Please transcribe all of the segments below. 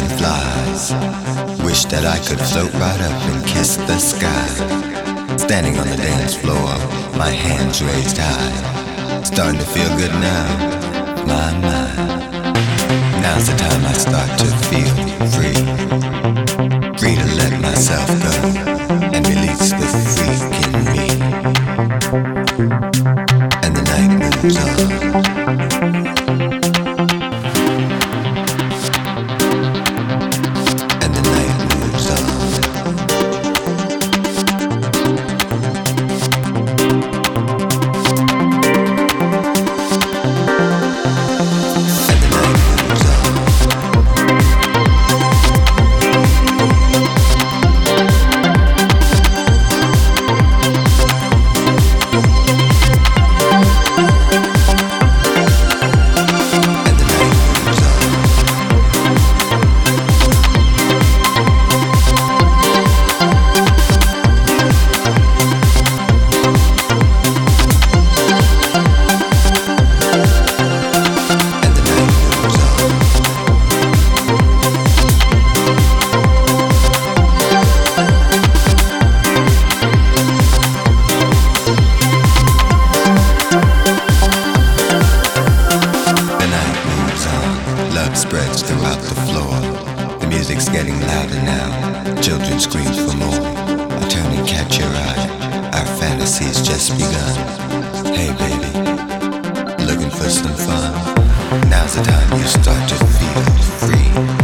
night flies. Wish that I could float right up and kiss the sky. Standing on the dance floor, my hands raised high. Starting to feel good now, my mind. Now's the time I start to feel free. Free to let myself go. Children scream for more. I turn and catch your eye. Our fantasy's just begun. Hey baby, looking for some fun? Now's the time you start to feel free.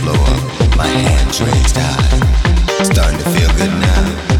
floor, my hands raised high. Starting to feel good now.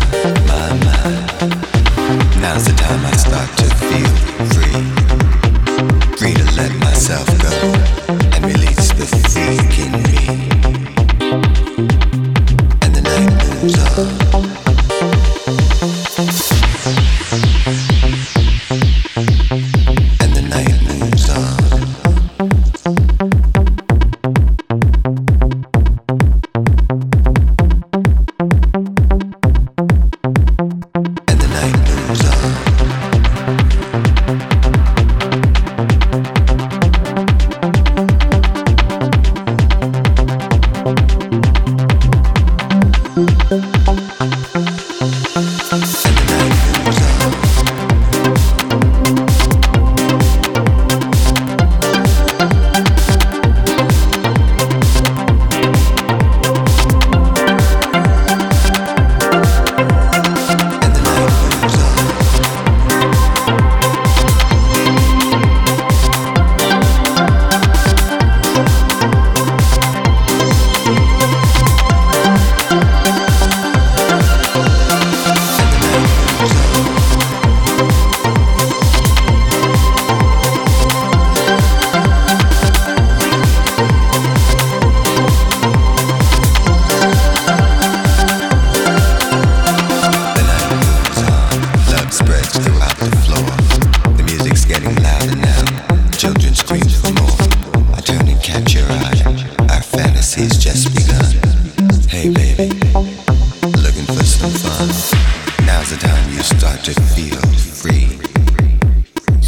You start to feel free.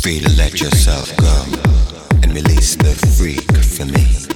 Free to let yourself go and release the freak for me.